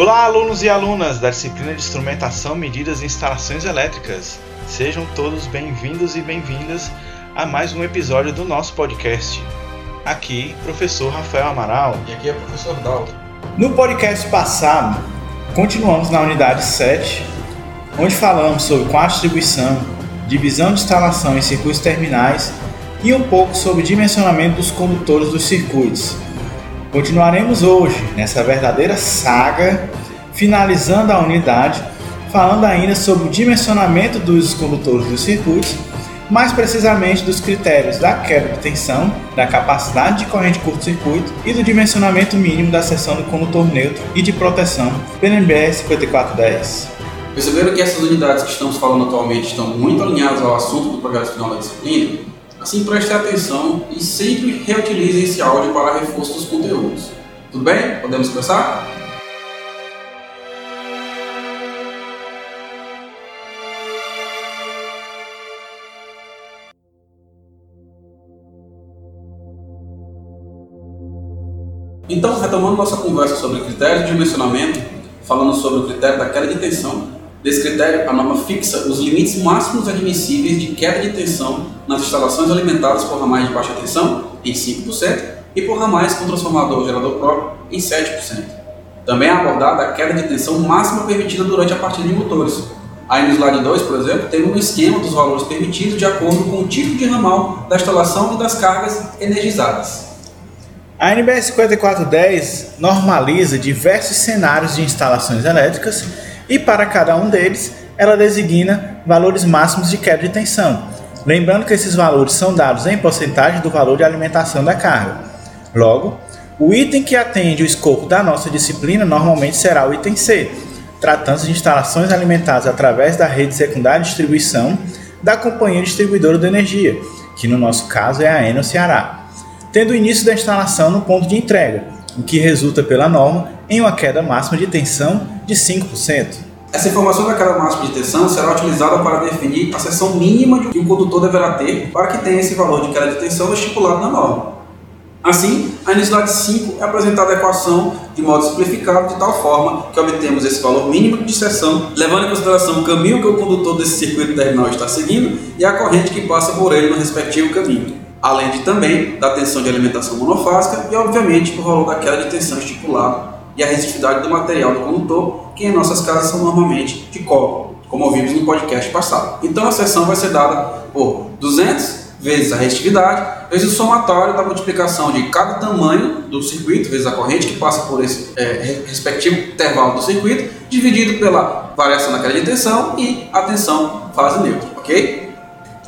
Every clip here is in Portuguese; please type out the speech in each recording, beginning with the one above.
Olá, alunos e alunas da disciplina de Instrumentação, Medidas e Instalações Elétricas. Sejam todos bem-vindos e bem-vindas a mais um episódio do nosso podcast. Aqui, professor Rafael Amaral. E aqui é o professor Dalton. No podcast passado, continuamos na unidade 7, onde falamos sobre qual distribuição, divisão de instalação em circuitos terminais e um pouco sobre dimensionamento dos condutores dos circuitos. Continuaremos hoje nessa verdadeira saga, finalizando a unidade, falando ainda sobre o dimensionamento dos condutores dos circuitos, mais precisamente dos critérios da queda de tensão, da capacidade de corrente curto-circuito e do dimensionamento mínimo da seção do condutor neutro e de proteção NBR 5410. Perceberam que essas unidades que estamos falando atualmente estão muito alinhadas ao assunto do projeto final da disciplina? Assim, preste atenção e sempre reutilize esse áudio para reforço dos conteúdos. Tudo bem? Podemos começar? Então, retomando nossa conversa sobre critérios de dimensionamento, falando sobre o critério da queda de tensão, Desse critério, a norma fixa os limites máximos admissíveis de queda de tensão nas instalações alimentadas por ramais de baixa tensão em 5% e por ramais com transformador gerador próprio em 7%. Também é abordada a queda de tensão máxima permitida durante a partida de motores. Aí no slide 2, por exemplo, tem um esquema dos valores permitidos de acordo com o tipo de ramal da instalação e das cargas energizadas. A NBR 5410 normaliza diversos cenários de instalações elétricas e para cada um deles ela designa valores máximos de queda de tensão. Lembrando que esses valores são dados em porcentagem do valor de alimentação da carga. Logo, o item que atende o escopo da nossa disciplina normalmente será o item C, tratando-se de instalações alimentadas através da rede secundária de distribuição da companhia distribuidora de energia, que no nosso caso é a Enel Ceará, tendo o início da instalação no ponto de entrega, o que resulta pela norma em uma queda máxima de tensão de 5%. Essa informação da queda máxima de tensão será utilizada para definir a seção mínima que o condutor deverá ter para que tenha esse valor de queda de tensão estipulado na norma. Assim, a slide 5 é apresentada a equação de modo simplificado de tal forma que obtemos esse valor mínimo de seção, levando em consideração o caminho que o condutor desse circuito terminal está seguindo e a corrente que passa por ele no respectivo caminho além de também da tensão de alimentação monofásica e, obviamente, o valor da queda de tensão estipulado e a resistividade do material do condutor, que em nossas casas são normalmente de cobre, como ouvimos no podcast passado. Então a seção vai ser dada por 200 vezes a resistividade, vezes o somatório da multiplicação de cada tamanho do circuito, vezes a corrente que passa por esse é, respectivo intervalo do circuito, dividido pela variação da queda de tensão e a tensão fase neutra, ok?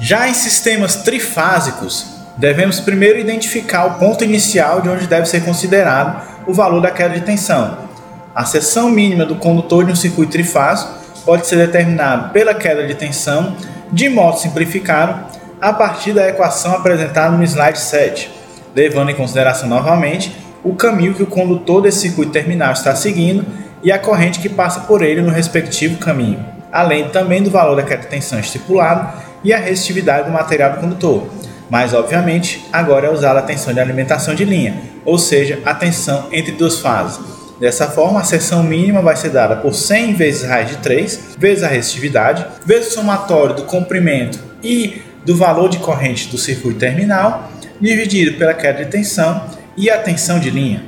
Já em sistemas trifásicos, devemos primeiro identificar o ponto inicial de onde deve ser considerado o valor da queda de tensão. A seção mínima do condutor de um circuito trifásico pode ser determinada pela queda de tensão, de modo simplificado, a partir da equação apresentada no slide 7, levando em consideração novamente o caminho que o condutor desse circuito terminal está seguindo e a corrente que passa por ele no respectivo caminho, além também do valor da queda de tensão estipulado e a resistividade do material do condutor mas obviamente agora é usada a tensão de alimentação de linha, ou seja, a tensão entre duas fases. Dessa forma, a seção mínima vai ser dada por 100 vezes raiz de 3, vezes a resistividade, vezes o somatório do comprimento e do valor de corrente do circuito terminal, dividido pela queda de tensão e a tensão de linha.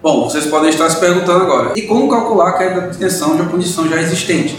Bom, vocês podem estar se perguntando agora, e como calcular a queda de tensão de uma condição já existente?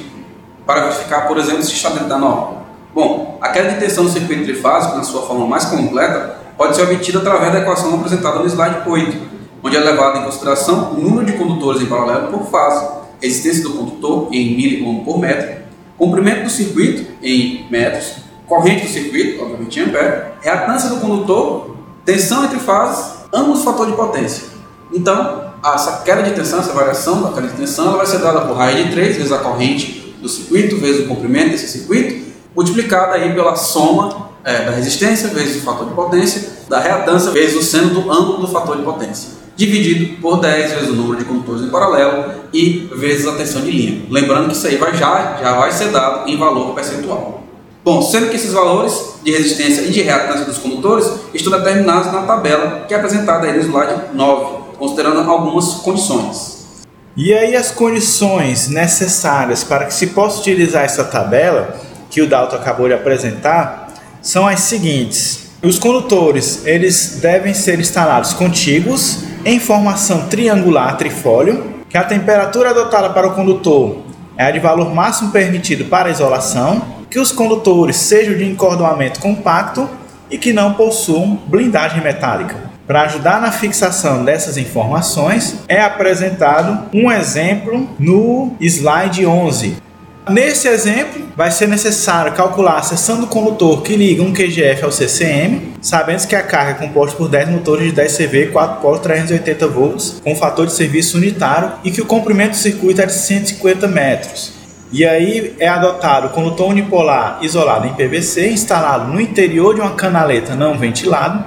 Para verificar, por exemplo, se está dentro da norma. Bom, a queda de tensão do circuito trifásico, na sua forma mais completa, pode ser obtida através da equação apresentada no slide 8, onde é levado em consideração o número de condutores em paralelo por fase, resistência do condutor em miliohm por metro, comprimento do circuito em metros, corrente do circuito, obviamente em ampere, reatância do condutor, tensão entre fases, ambos fator de potência. Então, essa queda de tensão, essa variação da queda de tensão, ela vai ser dada por raiz de 3 vezes a corrente do circuito, vezes o comprimento desse circuito, multiplicada aí pela soma é, da resistência vezes o fator de potência, da reatância vezes o seno do ângulo do fator de potência, dividido por 10 vezes o número de condutores em paralelo e vezes a tensão de linha. Lembrando que isso aí vai já, já vai ser dado em valor percentual. Bom, sendo que esses valores de resistência e de reatância dos condutores estão determinados na tabela que é apresentada aí no slide 9, considerando algumas condições. E aí as condições necessárias para que se possa utilizar essa tabela que o Dalton acabou de apresentar são as seguintes. Os condutores, eles devem ser instalados contíguos em formação triangular trifólio, que a temperatura adotada para o condutor é a de valor máximo permitido para isolação, que os condutores sejam de encordoamento compacto e que não possuam blindagem metálica. Para ajudar na fixação dessas informações, é apresentado um exemplo no slide 11, Nesse exemplo, vai ser necessário calcular a seção do condutor que liga um QGF ao CCM, sabendo que a carga é composta por 10 motores de 10 CV 4 polos 380 volts, com fator de serviço unitário e que o comprimento do circuito é de 150 metros. E aí é adotado o condutor unipolar isolado em PVC, instalado no interior de uma canaleta não ventilada,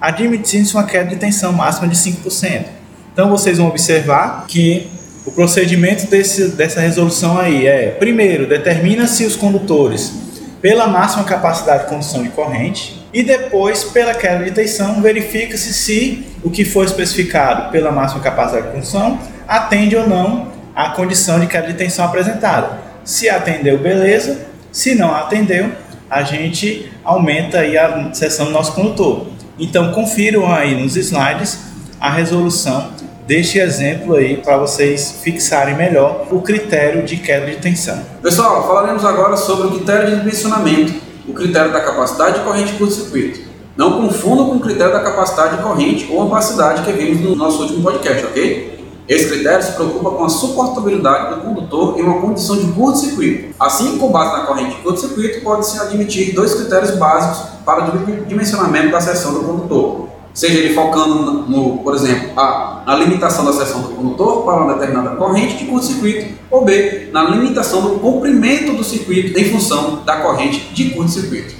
admitindo-se uma queda de tensão máxima de 5%. Então vocês vão observar que o procedimento desse, dessa resolução aí é, primeiro, determina-se os condutores pela máxima capacidade de condução de corrente e depois, pela queda de tensão, verifica-se se o que foi especificado pela máxima capacidade de condução atende ou não à condição de queda de tensão apresentada. Se atendeu, beleza. Se não atendeu, a gente aumenta aí a seção do nosso condutor. Então, confiram aí nos slides a resolução deste exemplo aí para vocês fixarem melhor o critério de queda de tensão. Pessoal, falaremos agora sobre o critério de dimensionamento, o critério da capacidade de corrente curto-circuito. Não confundam com o critério da capacidade de corrente ou opacidade que vimos no nosso último podcast, ok? Esse critério se preocupa com a suportabilidade do condutor em uma condição de curto-circuito. Assim, com base na corrente de curto-circuito, pode-se admitir dois critérios básicos para o dimensionamento da seção do condutor seja ele focando, no, por exemplo, A, na limitação da seção do condutor para uma determinada corrente de curto-circuito, ou B, na limitação do comprimento do circuito em função da corrente de curto-circuito.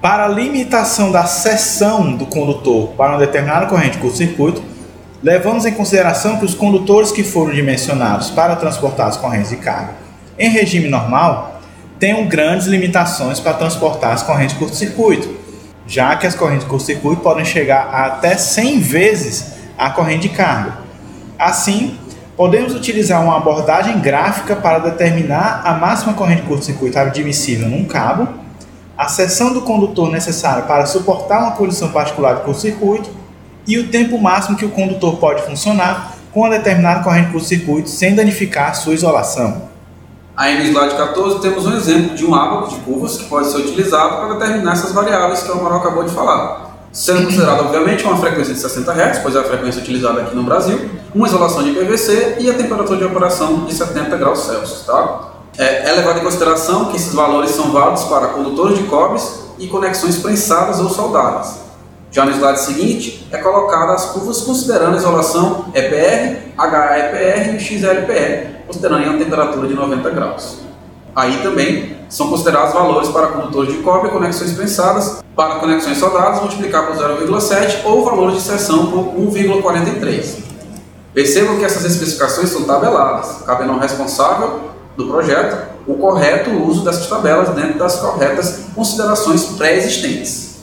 Para a limitação da seção do condutor para uma determinada corrente de curto-circuito, levamos em consideração que os condutores que foram dimensionados para transportar as correntes de carga em regime normal tenham grandes limitações para transportar as correntes de curto-circuito já que as correntes curto-circuito podem chegar a até 100 vezes a corrente de carga. Assim, podemos utilizar uma abordagem gráfica para determinar a máxima corrente curto-circuito admissível num cabo, a seção do condutor necessária para suportar uma condição particular de curto-circuito e o tempo máximo que o condutor pode funcionar com uma determinada corrente curto-circuito sem danificar sua isolação. Aí no slide 14 temos um exemplo de um ábaco de curvas que pode ser utilizado para determinar essas variáveis que o Amaral acabou de falar. Sendo considerada, obviamente, uma frequência de 60 Hz, pois é a frequência utilizada aqui no Brasil, uma isolação de PVC e a temperatura de operação de 70 graus Celsius. Tá? É, é levado em consideração que esses valores são válidos para condutores de cobres e conexões prensadas ou soldadas. Já no slide seguinte, é colocada as curvas considerando a isolação EPR, HEPR e XLPR, considerando a temperatura de 90 graus. Aí também são considerados valores para condutores de cobre conexões pensadas, para conexões soldadas multiplicar por 0,7 ou valores de seção por 1,43. Percebam que essas especificações são tabeladas, cabendo ao responsável do projeto o correto uso dessas tabelas dentro das corretas considerações pré-existentes.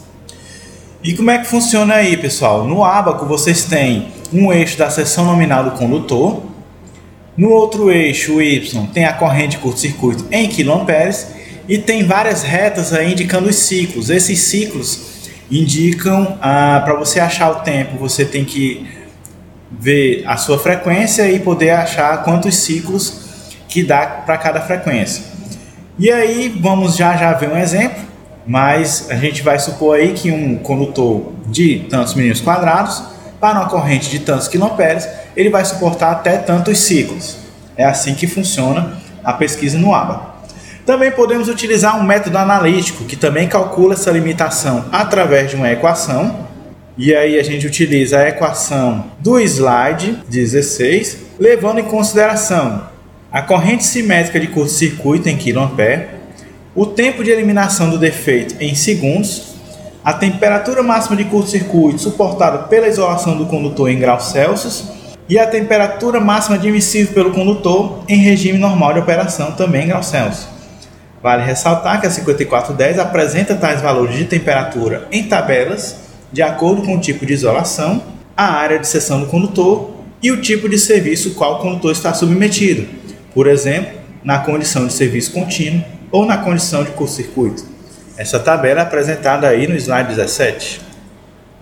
E como é que funciona aí, pessoal? No Abaco vocês têm um eixo da seção nominal do condutor, no outro eixo, o Y, tem a corrente de curto-circuito em quilomperes e tem várias retas aí indicando os ciclos. Esses ciclos indicam, ah, para você achar o tempo, você tem que ver a sua frequência e poder achar quantos ciclos que dá para cada frequência. E aí vamos já já ver um exemplo, mas a gente vai supor aí que um condutor de tantos milímetros quadrados para uma corrente de tantos quilomperes ele vai suportar até tantos ciclos. É assim que funciona a pesquisa no ABA. Também podemos utilizar um método analítico que também calcula essa limitação através de uma equação. E aí a gente utiliza a equação do slide 16, levando em consideração a corrente simétrica de curto-circuito em kA, o tempo de eliminação do defeito em segundos, a temperatura máxima de curto-circuito suportada pela isolação do condutor em graus Celsius e a temperatura máxima admissível pelo condutor em regime normal de operação, também em graus Celsius. Vale ressaltar que a 5410 apresenta tais valores de temperatura em tabelas, de acordo com o tipo de isolação, a área de seção do condutor e o tipo de serviço qual o condutor está submetido, por exemplo, na condição de serviço contínuo ou na condição de curto-circuito. Essa tabela é apresentada aí no slide 17.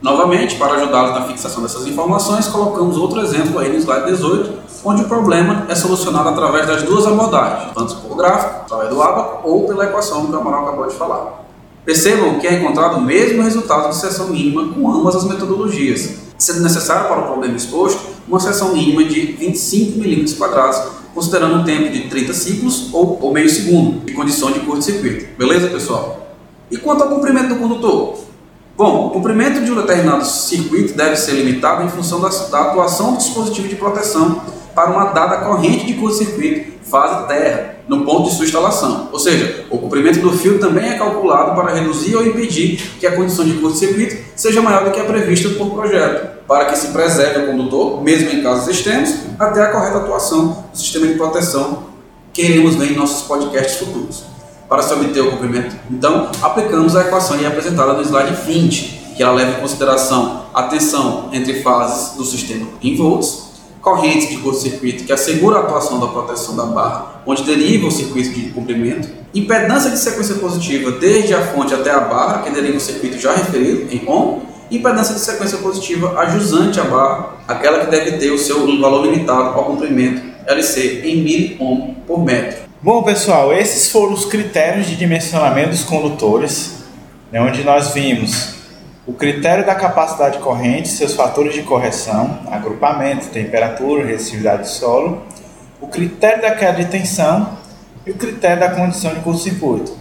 Novamente, para ajudá-los na fixação dessas informações, colocamos outro exemplo aí no slide 18, onde o problema é solucionado através das duas abordagens, tanto por gráfico, através do ABA, ou pela equação que o Amaral acabou de falar. Percebam que é encontrado o mesmo resultado de seção mínima com ambas as metodologias, sendo necessário para o problema exposto uma seção mínima de 25 mm quadrados, considerando um tempo de 30 ciclos ou, ou meio segundo, de condição de curto-circuito. Beleza, pessoal? E quanto ao comprimento do condutor? Bom, o comprimento de um determinado circuito deve ser limitado em função da, da atuação do dispositivo de proteção para uma dada corrente de curto-circuito fase terra, no ponto de sua instalação. Ou seja, o comprimento do fio também é calculado para reduzir ou impedir que a condição de curto-circuito seja maior do que a prevista por projeto, para que se preserve o condutor, mesmo em casos extremos, até a correta atuação do sistema de proteção que iremos ver em nossos podcasts futuros. Para se obter o comprimento, então, aplicamos a equação apresentada no slide 20, que ela leva em consideração a tensão entre fases do sistema em volts correntes de curto-circuito que assegura a atuação da proteção da barra, onde deriva o circuito de comprimento, impedância de sequência positiva desde a fonte até a barra, que deriva o circuito já referido em ohm, impedância de sequência positiva ajusante à barra, aquela que deve ter o seu valor limitado ao comprimento LC em mil por metro. Bom pessoal, esses foram os critérios de dimensionamento dos condutores, né, onde nós vimos o critério da capacidade corrente, seus fatores de correção, agrupamento, temperatura, resistividade do solo, o critério da queda de tensão e o critério da condição de curto-circuito.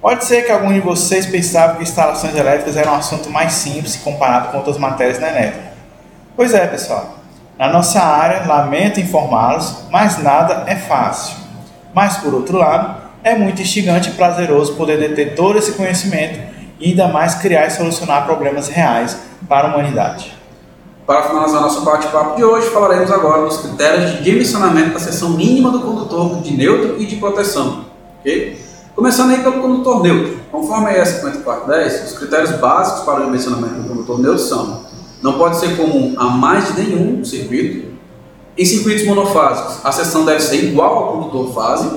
Pode ser que algum de vocês pensavam que instalações elétricas era um assunto mais simples comparado com outras matérias na elétrica. Pois é, pessoal. Na nossa área, lamento informá-los, mas nada é fácil. Mas, por outro lado, é muito instigante e prazeroso poder deter todo esse conhecimento e ainda mais criar e solucionar problemas reais para a humanidade. Para finalizar nosso bate-papo de hoje, falaremos agora dos critérios de dimensionamento da seção mínima do condutor de neutro e de proteção. Okay? Começando aí pelo condutor neutro. Conforme a ES 5410, os critérios básicos para o dimensionamento do condutor neutro são não pode ser comum a mais de nenhum circuito. Em circuitos monofásicos, a seção deve ser igual ao condutor fase.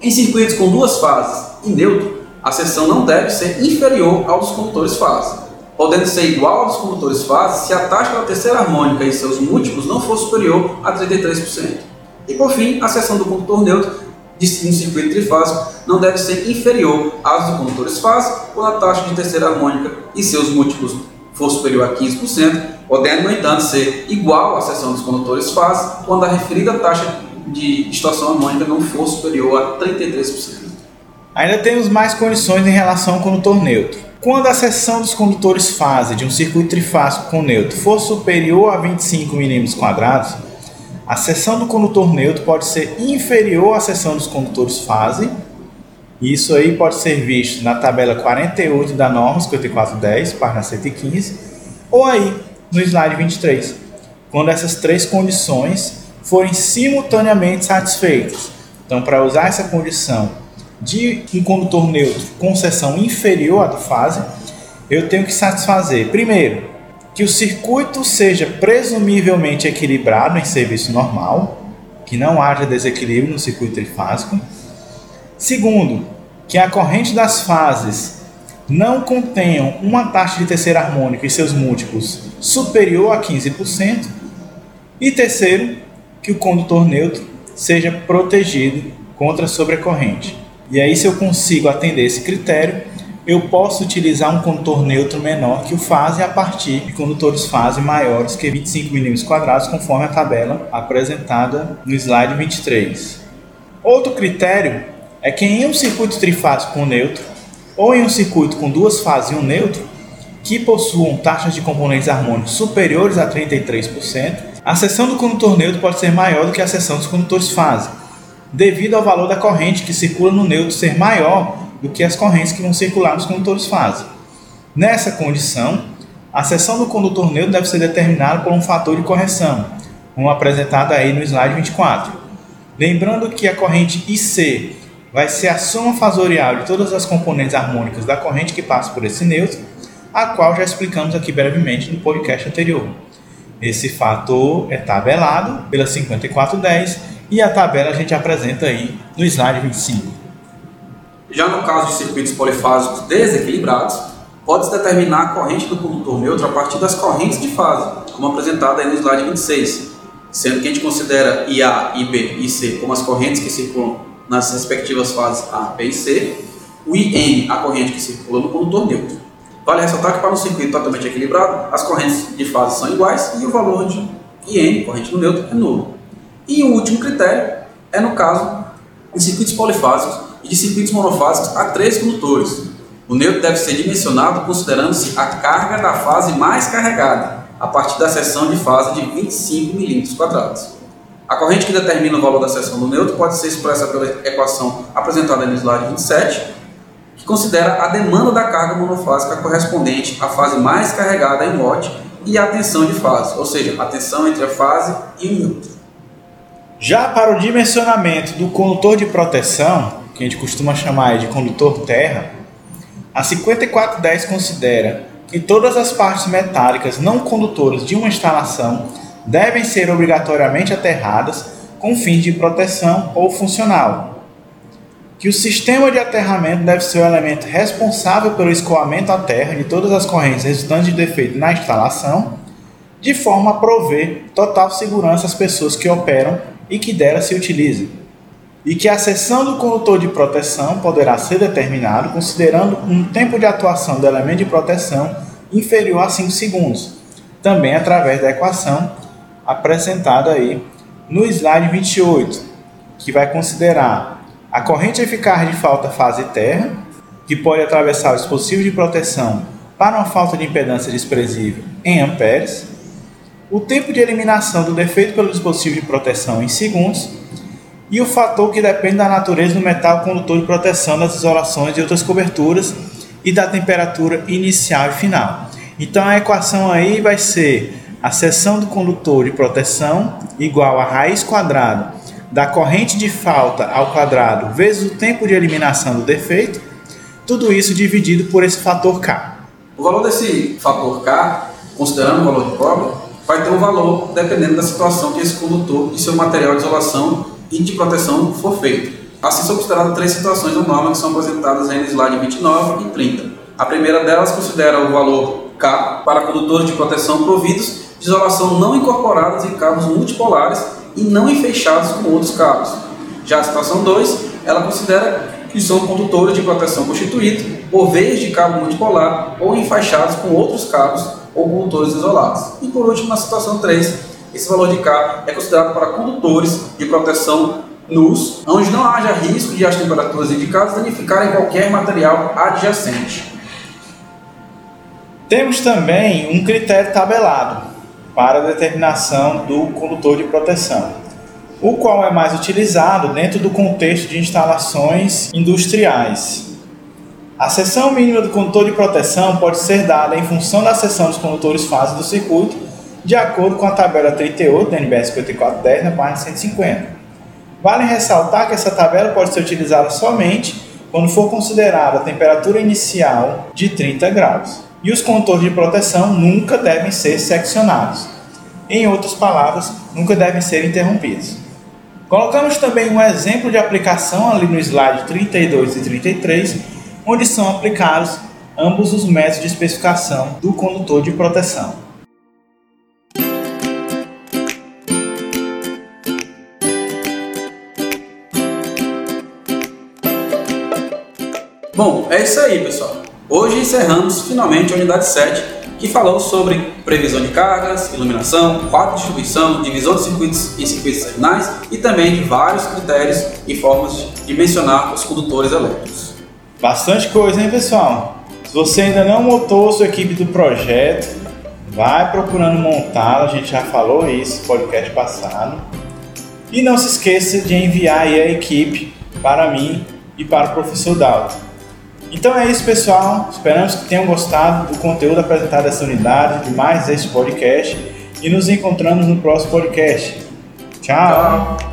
Em circuitos com duas fases e neutro, a seção não deve ser inferior ao dos condutores fase, podendo ser igual aos condutores fase se a taxa da terceira harmônica e seus múltiplos não for superior a 33%. E por fim, a seção do condutor neutro de um circuito trifásico não deve ser inferior às dos condutores fase quando a taxa de terceira harmônica e seus múltiplos for superior a 15%, podendo, no entanto, ser igual à seção dos condutores fase quando a referida taxa de distorção harmônica não for superior a 33%. Ainda temos mais condições em relação ao condutor neutro. Quando a seção dos condutores fase de um circuito trifásico com neutro for superior a 25 mm, a seção do condutor neutro pode ser inferior à seção dos condutores fase. Isso aí pode ser visto na tabela 48 da norma 5410, página 115, ou aí no slide 23, quando essas três condições forem simultaneamente satisfeitas. Então, para usar essa condição de um condutor neutro com seção inferior à do fase, eu tenho que satisfazer, primeiro, que o circuito seja presumivelmente equilibrado em serviço normal, que não haja desequilíbrio no circuito trifásico. Segundo, que a corrente das fases não contenham uma taxa de terceira harmônica e seus múltiplos superior a 15%. E terceiro, que o condutor neutro seja protegido contra a sobrecorrente. E aí, se eu consigo atender esse critério, eu posso utilizar um condutor neutro menor que o fase a partir de condutores fase maiores que 25 mm quadrados, conforme a tabela apresentada no slide 23. Outro critério é que em um circuito trifásico com neutro, ou em um circuito com duas fases e um neutro, que possuam taxas de componentes harmônicos superiores a 33%, a seção do condutor neutro pode ser maior do que a seção dos condutores fase, devido ao valor da corrente que circula no neutro ser maior do que as correntes que vão circular nos condutores fase. Nessa condição, a seção do condutor neutro deve ser determinada por um fator de correção, como apresentado aí no slide 24. Lembrando que a corrente IC vai ser a soma fasorial de todas as componentes harmônicas da corrente que passa por esse neutro, a qual já explicamos aqui brevemente no podcast anterior. Esse fator é tabelado pela 5410 e a tabela a gente apresenta aí no slide 25. Já no caso de circuitos polifásicos desequilibrados, pode-se determinar a corrente do condutor neutro a partir das correntes de fase, como apresentada aí no slide 26, sendo que a gente considera IA, IB e C como as correntes que circulam nas respectivas fases A, B e C, o IN, a corrente que circula no condutor neutro. Vale ressaltar que para um circuito totalmente equilibrado, as correntes de fase são iguais e o valor de IN, corrente no neutro, é nulo. E o último critério é no caso de circuitos polifásicos e de circuitos monofásicos a três condutores. O neutro deve ser dimensionado considerando-se a carga da fase mais carregada, a partir da seção de fase de 25 mm. A corrente que determina o valor da seção do neutro pode ser expressa pela equação apresentada no slide 27, que considera a demanda da carga monofásica correspondente à fase mais carregada em watt e a tensão de fase, ou seja, a tensão entre a fase e o neutro. Já para o dimensionamento do condutor de proteção, que a gente costuma chamar de condutor terra, a 5410 considera que todas as partes metálicas não condutoras de uma instalação devem ser obrigatoriamente aterradas com fins de proteção ou funcional, que o sistema de aterramento deve ser o elemento responsável pelo escoamento à terra de todas as correntes resultantes de defeito na instalação, de forma a prover total segurança às pessoas que operam e que dela se utilizem. E que a seção do condutor de proteção poderá ser determinado considerando um tempo de atuação do elemento de proteção inferior a 5 segundos, também através da equação apresentada aí no slide 28, que vai considerar a corrente eficaz de falta fase terra, que pode atravessar o dispositivo de proteção para uma falta de impedância desprezível em amperes, o tempo de eliminação do defeito pelo dispositivo de proteção em segundos e o fator que depende da natureza do metal condutor de proteção das isolações e outras coberturas e da temperatura inicial e final. Então a equação aí vai ser a seção do condutor de proteção igual a raiz quadrada da corrente de falta ao quadrado vezes o tempo de eliminação do defeito, tudo isso dividido por esse fator K. O valor desse fator K, considerando o valor de cobre, vai ter um valor dependendo da situação que esse condutor e seu material de isolação e de proteção for feito. Assim são consideradas três situações da norma que são apresentadas aí no slide 29 e 30. A primeira delas considera o valor K para condutores de proteção providos de isolação não incorporadas em cabos multipolares e não enfeixados com outros cabos. Já a situação 2, ela considera que são condutores de proteção constituídos por veias de cabo multipolar ou enfaixados com outros cabos ou condutores isolados. E por último, na situação 3, esse valor de K é considerado para condutores de proteção nus, onde não haja risco de as temperaturas indicadas danificarem qualquer material adjacente. Temos também um critério tabelado, para a determinação do condutor de proteção, o qual é mais utilizado dentro do contexto de instalações industriais. A seção mínima do condutor de proteção pode ser dada em função da seção dos condutores fase do circuito, de acordo com a tabela 38 da NBS 5410 na página 150. Vale ressaltar que essa tabela pode ser utilizada somente quando for considerada a temperatura inicial de 30 graus e os condutores de proteção nunca devem ser seccionados. Em outras palavras, nunca devem ser interrompidos. Colocamos também um exemplo de aplicação ali no slide 32 e 33, onde são aplicados ambos os métodos de especificação do condutor de proteção. Bom, é isso aí, pessoal. Hoje encerramos finalmente a unidade 7, que falou sobre previsão de cargas, iluminação, quadro de distribuição, divisão de circuitos em circuitos terminais e também de vários critérios e formas de mencionar os condutores elétricos. Bastante coisa, hein, pessoal? Se você ainda não montou sua equipe do projeto, vai procurando montá-la, a gente já falou isso no podcast passado. E não se esqueça de enviar a equipe para mim e para o professor Dalton. Então é isso, pessoal. Esperamos que tenham gostado do conteúdo apresentado nessa unidade, de mais este podcast. E nos encontramos no próximo podcast. Tchau. Tchau.